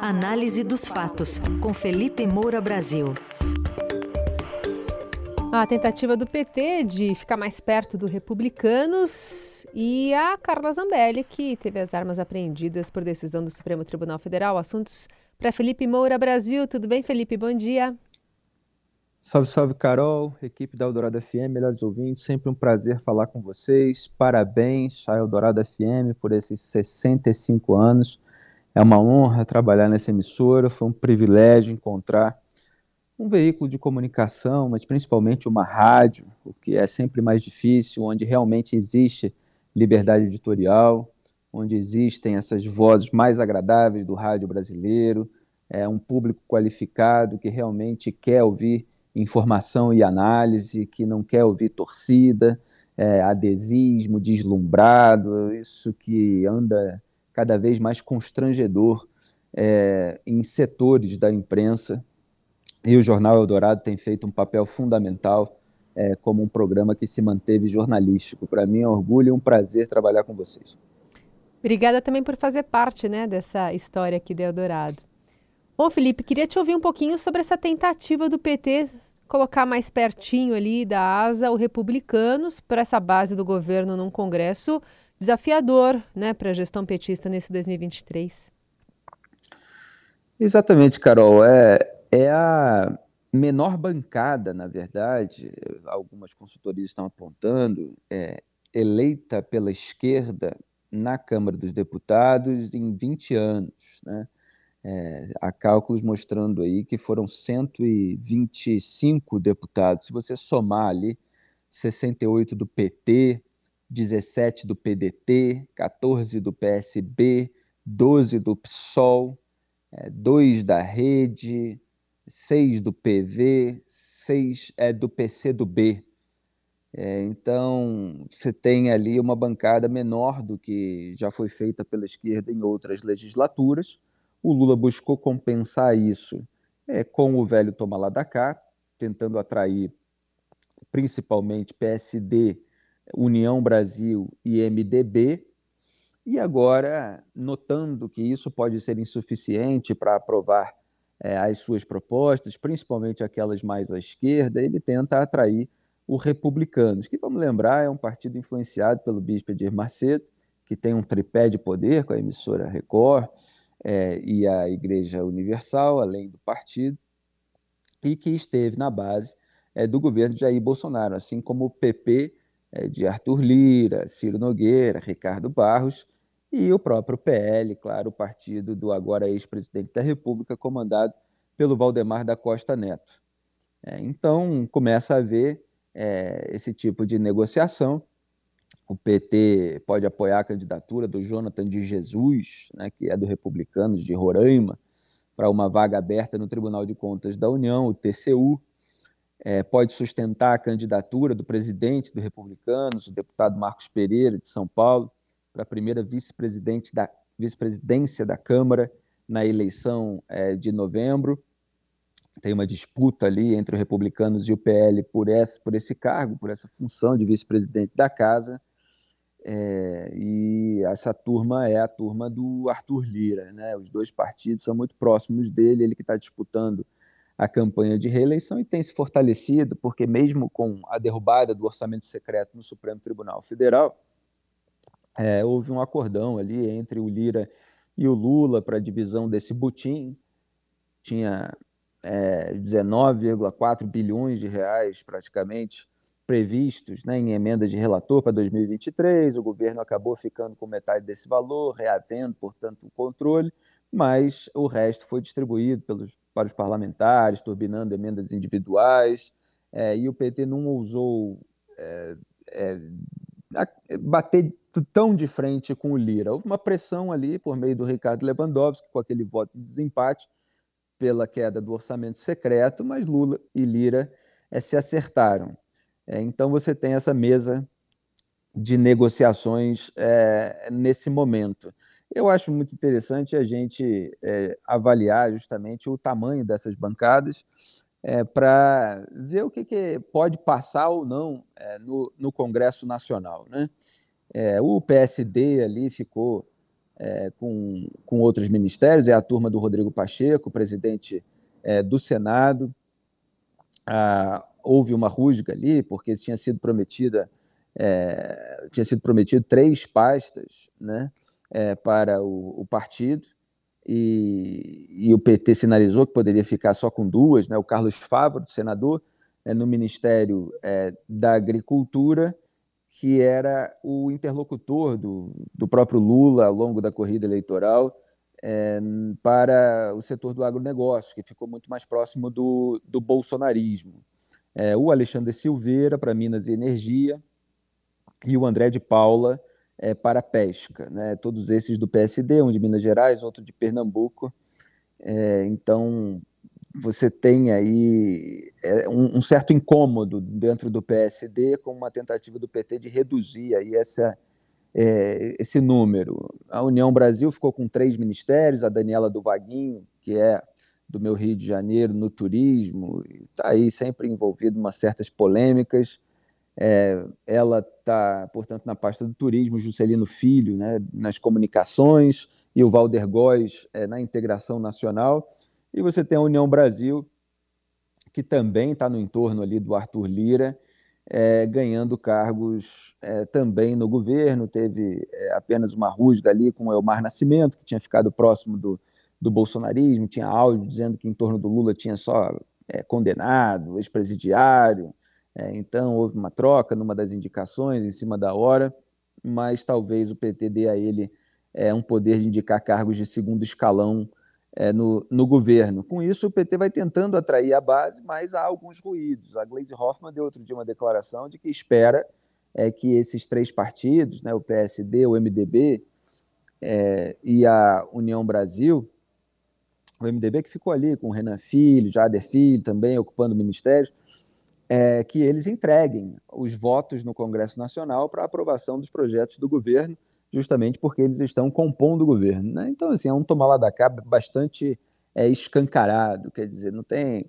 Análise dos fatos, com Felipe Moura Brasil. A tentativa do PT de ficar mais perto do Republicanos e a Carla Zambelli, que teve as armas apreendidas por decisão do Supremo Tribunal Federal. Assuntos para Felipe Moura Brasil. Tudo bem, Felipe? Bom dia. Salve, salve, Carol, equipe da Eldorado FM, melhores ouvintes, sempre um prazer falar com vocês. Parabéns à Eldorado FM por esses 65 anos. É uma honra trabalhar nessa emissora, foi um privilégio encontrar um veículo de comunicação, mas principalmente uma rádio, o que é sempre mais difícil, onde realmente existe liberdade editorial, onde existem essas vozes mais agradáveis do rádio brasileiro, é um público qualificado que realmente quer ouvir informação e análise, que não quer ouvir torcida, é, adesismo, deslumbrado, isso que anda cada vez mais constrangedor é, em setores da imprensa. E o Jornal Eldorado tem feito um papel fundamental é, como um programa que se manteve jornalístico. Para mim é um orgulho e um prazer trabalhar com vocês. Obrigada também por fazer parte né, dessa história aqui do Eldorado. Bom, Felipe, queria te ouvir um pouquinho sobre essa tentativa do PT colocar mais pertinho ali da asa o republicanos para essa base do governo num congresso desafiador, né, para a gestão petista nesse 2023. Exatamente, Carol. É, é a menor bancada, na verdade, algumas consultorias estão apontando, é, eleita pela esquerda na Câmara dos Deputados em 20 anos, né? É, há cálculos mostrando aí que foram 125 deputados. Se você somar ali 68 do PT, 17 do PDT, 14 do PSB, 12 do PSOL, é, 2 da Rede, 6 do PV, 6 é, do PCdoB. É, então, você tem ali uma bancada menor do que já foi feita pela esquerda em outras legislaturas, o Lula buscou compensar isso é, com o velho toma lá da cá, tentando atrair principalmente PSD, União Brasil e MDB, e agora, notando que isso pode ser insuficiente para aprovar é, as suas propostas, principalmente aquelas mais à esquerda, ele tenta atrair os republicanos, que, vamos lembrar, é um partido influenciado pelo bispo Edir Macedo, que tem um tripé de poder com a emissora Record, é, e a Igreja Universal, além do partido, e que esteve na base é, do governo de Jair Bolsonaro, assim como o PP de Arthur Lira, Ciro Nogueira, Ricardo Barros e o próprio PL, claro, o partido do agora ex-presidente da República, comandado pelo Valdemar da Costa Neto. É, então, começa a haver é, esse tipo de negociação o PT pode apoiar a candidatura do Jonathan de Jesus, né, que é do Republicanos de Roraima, para uma vaga aberta no Tribunal de Contas da União, o TCU. É, pode sustentar a candidatura do presidente do Republicanos, o deputado Marcos Pereira, de São Paulo, para a primeira vice-presidente da vice-presidência da Câmara na eleição é, de novembro. Tem uma disputa ali entre os republicanos e o PL por esse, por esse cargo, por essa função de vice-presidente da casa. É, e essa turma é a turma do Arthur Lira. Né? Os dois partidos são muito próximos dele, ele que está disputando a campanha de reeleição e tem se fortalecido, porque mesmo com a derrubada do orçamento secreto no Supremo Tribunal Federal, é, houve um acordão ali entre o Lira e o Lula para a divisão desse butim. Tinha é, 19,4 bilhões de reais praticamente previstos né, em emenda de relator para 2023, o governo acabou ficando com metade desse valor, reavendo, portanto, o controle, mas o resto foi distribuído pelos, para os parlamentares, turbinando emendas individuais, é, e o PT não ousou é, é, bater tão de frente com o Lira. Houve uma pressão ali por meio do Ricardo Lewandowski, com aquele voto de desempate, pela queda do orçamento secreto, mas Lula e Lira é, se acertaram. É, então você tem essa mesa de negociações é, nesse momento. Eu acho muito interessante a gente é, avaliar justamente o tamanho dessas bancadas é, para ver o que, que, pode passar ou não é, no, no, Congresso Nacional. Né? É, o PSD ali ficou é, com, com outros ministérios, é a turma do Rodrigo Pacheco, presidente é, do Senado. Ah, houve uma rusga ali, porque tinha sido prometida, tinha sido prometido três pastas né, é, para o, o partido, e, e, o PT sinalizou que poderia ficar só com duas, né, o Carlos Fávaro, senador, é, no Ministério é, da Agricultura, que era o interlocutor do, do próprio Lula ao longo da corrida eleitoral é, para o setor do agronegócio, que ficou muito mais próximo do, do bolsonarismo. É, o Alexandre Silveira para Minas e Energia e o André de Paula é, para pesca. Né? Todos esses do PSD, um de Minas Gerais, outro de Pernambuco. É, então, você tem aí é, um, um, certo incômodo dentro do PSD com uma tentativa do PT de reduzir aí essa, é, esse número. A União Brasil ficou com três ministérios, a Daniela do Vaguinho, que é do meu Rio de Janeiro, no turismo, está aí sempre envolvido em umas certas polêmicas. É, ela está, portanto, na pasta do turismo, Juscelino Filho, né, nas comunicações, e o Valder Góes é, na integração nacional. E você tem a União Brasil, que também está no entorno ali do Arthur Lira, é, ganhando cargos é, também no governo. Teve é, apenas uma rusga ali com o Elmar Nascimento, que tinha ficado próximo do, do bolsonarismo, tinha áudio dizendo que em torno do Lula tinha só é, condenado, ex-presidiário. É, então houve uma troca numa das indicações em cima da hora, mas talvez o PT dê a ele é, um poder de indicar cargos de segundo escalão é, no, no, governo. Com isso, o PT vai tentando atrair a base, mas há alguns ruídos. A Gleisi Hoffmann deu outro dia uma declaração de que espera é, que esses três partidos, né, o PSD, o MDB é, e a União Brasil, o MDB que ficou ali com o Renan Filho, Jader Filho também ocupando ministérios, é, que eles entreguem os votos no Congresso Nacional para aprovação dos projetos do governo justamente porque eles estão compondo o governo. Né? Então, assim, é um tomar lá da cá bastante é, escancarado, quer dizer, não tem.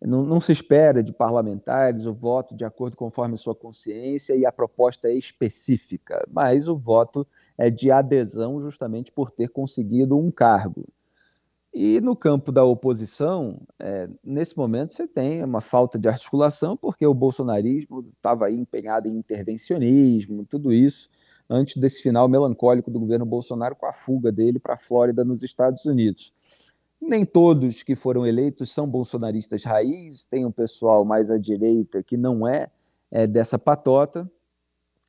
Não, não, se espera de parlamentares o voto de acordo conforme sua consciência e a proposta é específica, mas o voto é de adesão justamente por ter conseguido um cargo. E no campo da oposição, é, nesse momento você tem uma falta de articulação, porque o bolsonarismo estava empenhado em intervencionismo, tudo isso, antes desse final melancólico do governo Bolsonaro com a fuga dele para a Flórida, nos Estados Unidos. Nem todos que foram eleitos são bolsonaristas raiz, tem um pessoal mais à direita que não é, é dessa patota.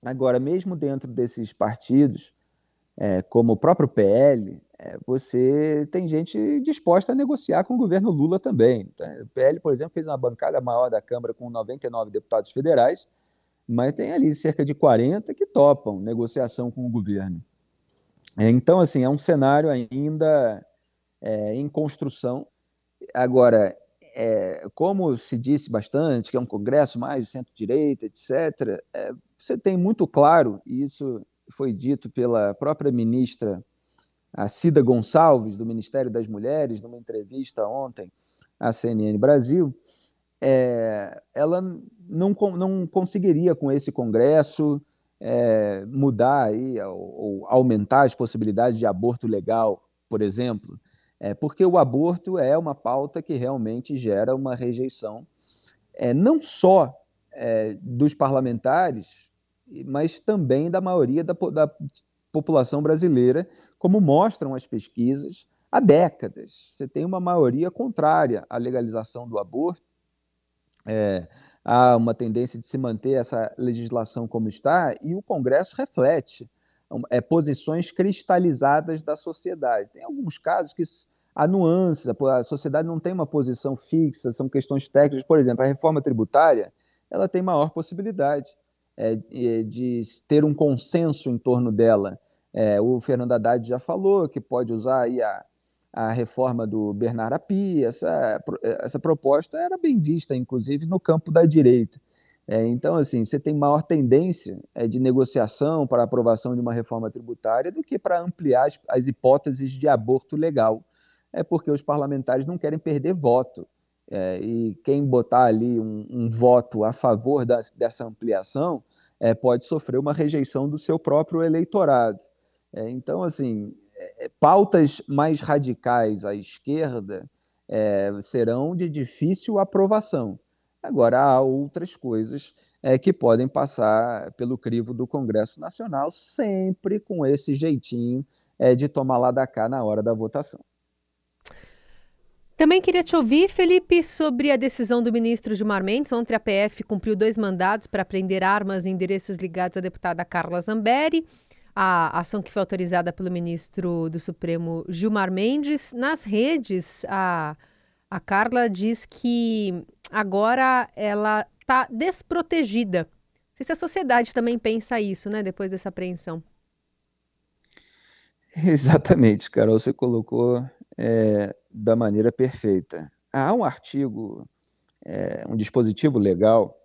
Agora, mesmo dentro desses partidos, é, como o próprio PL, você tem gente disposta a negociar com o governo Lula também. O PL, por exemplo, fez uma bancada maior da Câmara com 99 deputados federais, mas tem ali cerca de 40 que topam negociação com o governo. É, então, assim, é um cenário ainda é, em construção. Agora, é, como se disse bastante, que é um congresso mais de centro-direita, etc., é, você tem muito claro, e isso foi dito pela própria ministra a Cida Gonçalves, do Ministério das Mulheres, numa entrevista ontem à CNN Brasil, é, ela não, não conseguiria, com esse Congresso, é, mudar aí, ou, ou, aumentar as possibilidades de aborto legal, por exemplo, é, porque o aborto é uma pauta que realmente gera uma rejeição, é, não só é, dos parlamentares, mas também da maioria da, da população brasileira, como mostram as pesquisas há décadas. Você tem uma maioria contrária à legalização do aborto, é, há uma tendência de se manter essa legislação como está, e o Congresso reflete é, posições cristalizadas da sociedade. Tem alguns casos que há nuances, a sociedade não tem uma posição fixa, são questões técnicas. Por exemplo, a reforma tributária ela tem maior possibilidade é, de ter um consenso em torno dela. É, o Fernando Haddad já falou que pode usar a, a reforma do Bernard Api, essa, essa proposta era bem vista, inclusive, no campo da direita. É, então, assim, você tem maior tendência é, de negociação para aprovação de uma reforma tributária do que para ampliar as, as, hipóteses de aborto legal. É porque os parlamentares não querem perder voto. É, e quem botar ali um, um voto a favor dessa ampliação é, pode sofrer uma rejeição do seu próprio eleitorado. É, então, assim, é, pautas mais radicais à esquerda é, serão de difícil aprovação. Agora, há outras coisas é, que podem passar pelo crivo do Congresso Nacional, sempre com esse jeitinho é, de tomar lá da cá na hora da votação. Também queria te ouvir, Felipe, sobre a decisão do ministro Gilmar Mendes. Ontem a PF cumpriu dois mandados para prender armas e endereços ligados à deputada Carla Zambelli. A ação que foi autorizada pelo ministro do Supremo Gilmar Mendes. Nas redes, a, a Carla diz que agora ela está desprotegida. Não sei se a sociedade também pensa isso, né, depois dessa apreensão. Exatamente, Carol, você colocou é, da maneira perfeita. Há um artigo, é, um dispositivo legal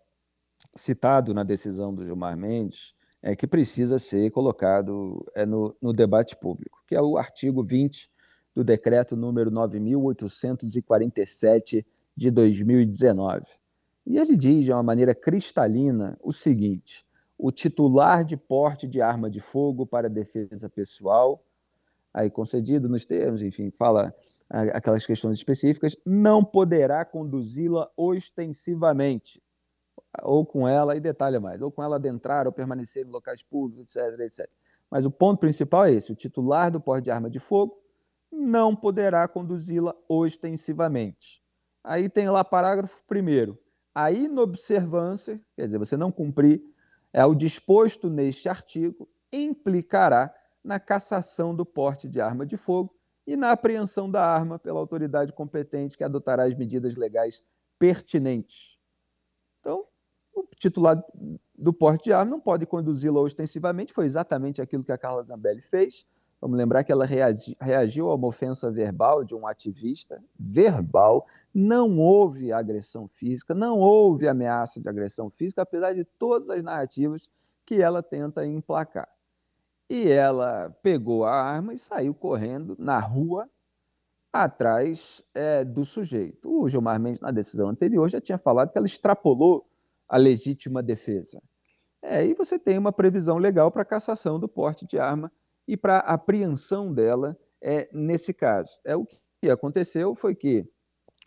citado na decisão do Gilmar Mendes, é, que precisa ser colocado é, no, no debate público, que é o artigo 20 do decreto número 9.847 de 2019. E ele diz de uma maneira cristalina o seguinte: o titular de porte de arma de fogo para defesa pessoal aí concedido nos termos, enfim, fala aquelas questões específicas, não poderá conduzi-la ostensivamente, ou com ela, e detalha mais, ou com ela adentrar ou permanecer em locais públicos, etc, etc. Mas o ponto principal é esse: o titular do porte de arma de fogo não poderá conduzi-la ostensivamente. Aí tem lá parágrafo primeiro. A inobservância, quer dizer, você não cumprir, é o disposto neste artigo, implicará na cassação do porte de arma de fogo e na apreensão da arma pela autoridade competente que adotará as medidas legais pertinentes. Então, o titular do porte de arma não pode conduzi-la ostensivamente, foi exatamente aquilo que a Carla Zambelli fez. Vamos lembrar que ela reagiu a uma ofensa verbal de um ativista, verbal, não houve agressão física, não houve ameaça de agressão física, apesar de todas as narrativas que ela tenta emplacar. E ela pegou a arma e saiu correndo na rua atrás é, do sujeito. O Gilmar Mendes, na decisão anterior, já tinha falado que ela extrapolou a legítima defesa. É, e você tem uma previsão legal para cassação do porte de arma e para apreensão dela é, nesse caso. É o que aconteceu foi que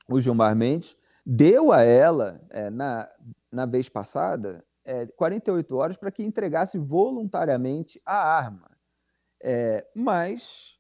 o Gilmar Mendes deu a ela, é, na, na vez passada, é, 48 horas para que entregasse voluntariamente a arma. É, mas,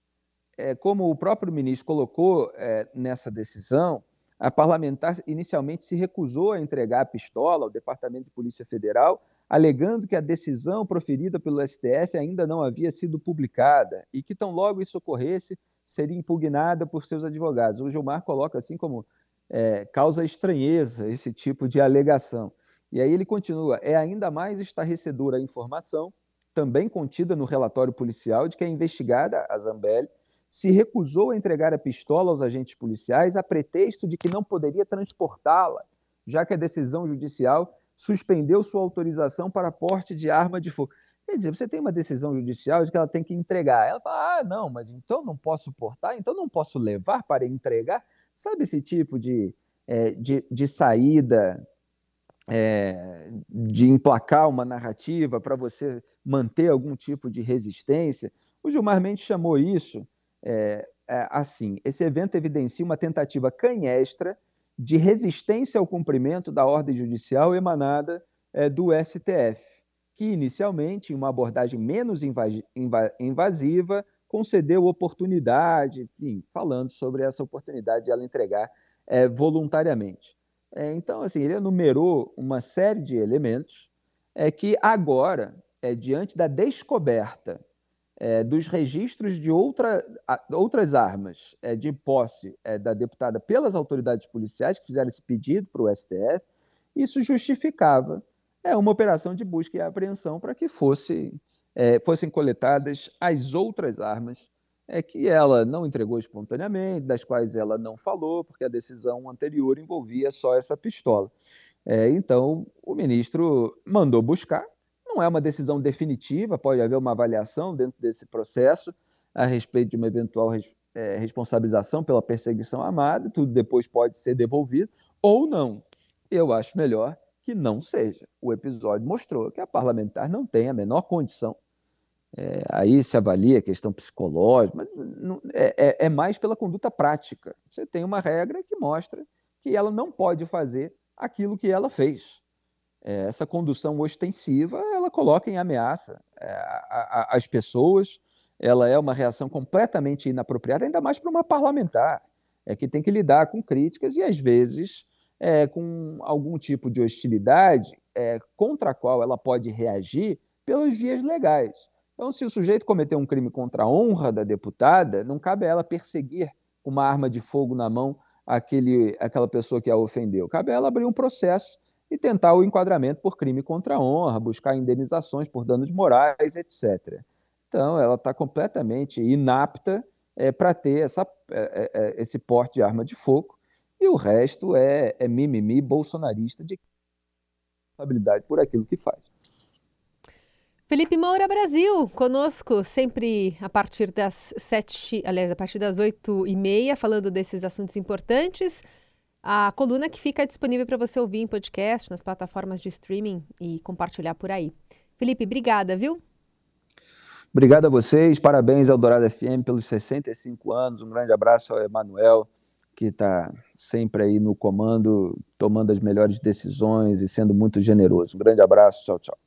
é, como o próprio ministro colocou é, nessa decisão, a parlamentar inicialmente se recusou a entregar a pistola ao Departamento de Polícia Federal, alegando que a decisão proferida pelo STF ainda não havia sido publicada e que, tão logo isso ocorresse, seria impugnada por seus advogados. O Gilmar coloca assim como é, causa estranheza esse tipo de alegação. E aí ele continua: é ainda mais estarrecedora a informação, também contida no relatório policial, de que a investigada, a Zambelli, se recusou a entregar a pistola aos agentes policiais a pretexto de que não poderia transportá-la, já que a decisão judicial suspendeu sua autorização para porte de arma de fogo. Quer dizer, você tem uma decisão judicial de que ela tem que entregar. Ela fala, ah, não, mas então não posso portar, então não posso levar para entregar. Sabe esse tipo de, é, de, de saída é, de emplacar uma narrativa para você manter algum tipo de resistência. O Gilmar Mendes chamou isso é, é, assim: esse evento evidencia uma tentativa canhestra de resistência ao cumprimento da ordem judicial emanada é, do STF, que inicialmente, em uma abordagem menos invasiva, concedeu oportunidade, enfim, falando sobre essa oportunidade de ela entregar é, voluntariamente. É, então, assim, ele enumerou uma série de elementos é, que agora, é, diante da descoberta é, dos registros de outra, a, outras armas é, de posse é, da deputada pelas autoridades policiais que fizeram esse pedido para o STF, isso justificava é, uma operação de busca e apreensão para que fosse, é, fossem coletadas as outras armas é que ela não entregou espontaneamente, das quais ela não falou, porque a decisão anterior envolvia só essa pistola. É, então, o ministro mandou buscar. Não é uma decisão definitiva, pode haver uma avaliação dentro desse processo a respeito de uma eventual é, responsabilização pela perseguição armada, tudo depois pode ser devolvido, ou não. Eu acho melhor que não seja. O episódio mostrou que a parlamentar não tem a menor condição É, aí se avalia a questão psicológica, mas não, é, é, é mais pela conduta prática. Você tem uma regra que mostra que ela não pode fazer aquilo que ela fez. É, essa condução ostensiva, ela coloca em ameaça é, a, a, as pessoas, ela é uma reação completamente inapropriada, ainda mais para uma parlamentar, é que tem que lidar com críticas e, às vezes, é, com algum tipo de hostilidade contra a qual ela pode reagir pelas vias legais. Então, se o sujeito cometeu um crime contra a honra da deputada, não cabe a ela perseguir com uma arma de fogo na mão aquele, aquela pessoa que a ofendeu. Cabe a ela abrir um processo e tentar o enquadramento por crime contra a honra, buscar indenizações por danos morais, etc. Então, ela está completamente inapta é, para ter essa, é, é, é, esse porte de arma de fogo, e o resto é, é mimimi bolsonarista de responsabilidade por aquilo que faz. Felipe Moura Brasil, conosco sempre a partir das sete, aliás, a partir das oito e meia, falando desses assuntos importantes. A coluna que fica disponível para você ouvir em podcast, nas plataformas de streaming e compartilhar por aí. Felipe, obrigada, viu? Obrigado a vocês, parabéns ao Dourado FM pelos 65 anos. Um grande abraço ao Emanuel, que está sempre aí no comando, tomando as melhores decisões e sendo muito generoso. Um grande abraço, tchau, tchau.